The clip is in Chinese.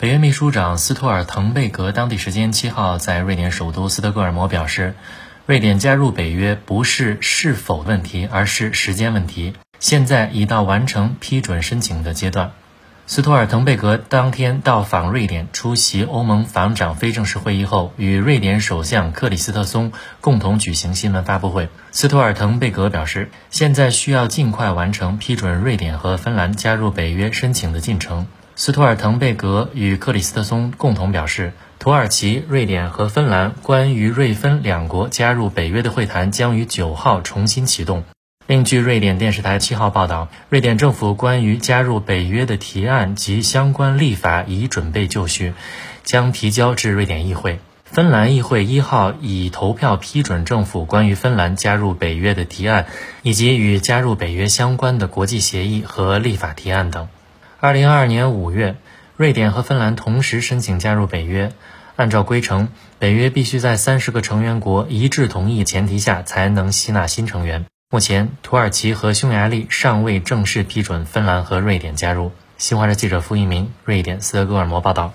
北约秘书长斯托尔滕贝格当地时间七号在瑞典首都斯德哥尔摩表示，瑞典加入北约不是是否问题，而是时间问题。现在已到完成批准申请的阶段。斯托尔滕贝格当天到访瑞典，出席欧盟防长非正式会议后，与瑞典首相克里斯特松共同举行新闻发布会。斯托尔滕贝格表示，现在需要尽快完成批准瑞典和芬兰加入北约申请的进程。斯图尔滕贝格与克里斯特松共同表示，土耳其、瑞典和芬兰关于瑞芬两国加入北约的会谈将于九号重新启动。另据瑞典电视台七号报道，瑞典政府关于加入北约的提案及相关立法已准备就绪，将提交至瑞典议会。芬兰议会一号已投票批准政府关于芬兰加入北约的提案，以及与加入北约相关的国际协议和立法提案等。二零二二年五月，瑞典和芬兰同时申请加入北约。按照规程，北约必须在三十个成员国一致同意前提下才能吸纳新成员。目前，土耳其和匈牙利尚未正式批准芬兰和瑞典加入。新华社记者付一鸣，瑞典斯德哥尔摩报道。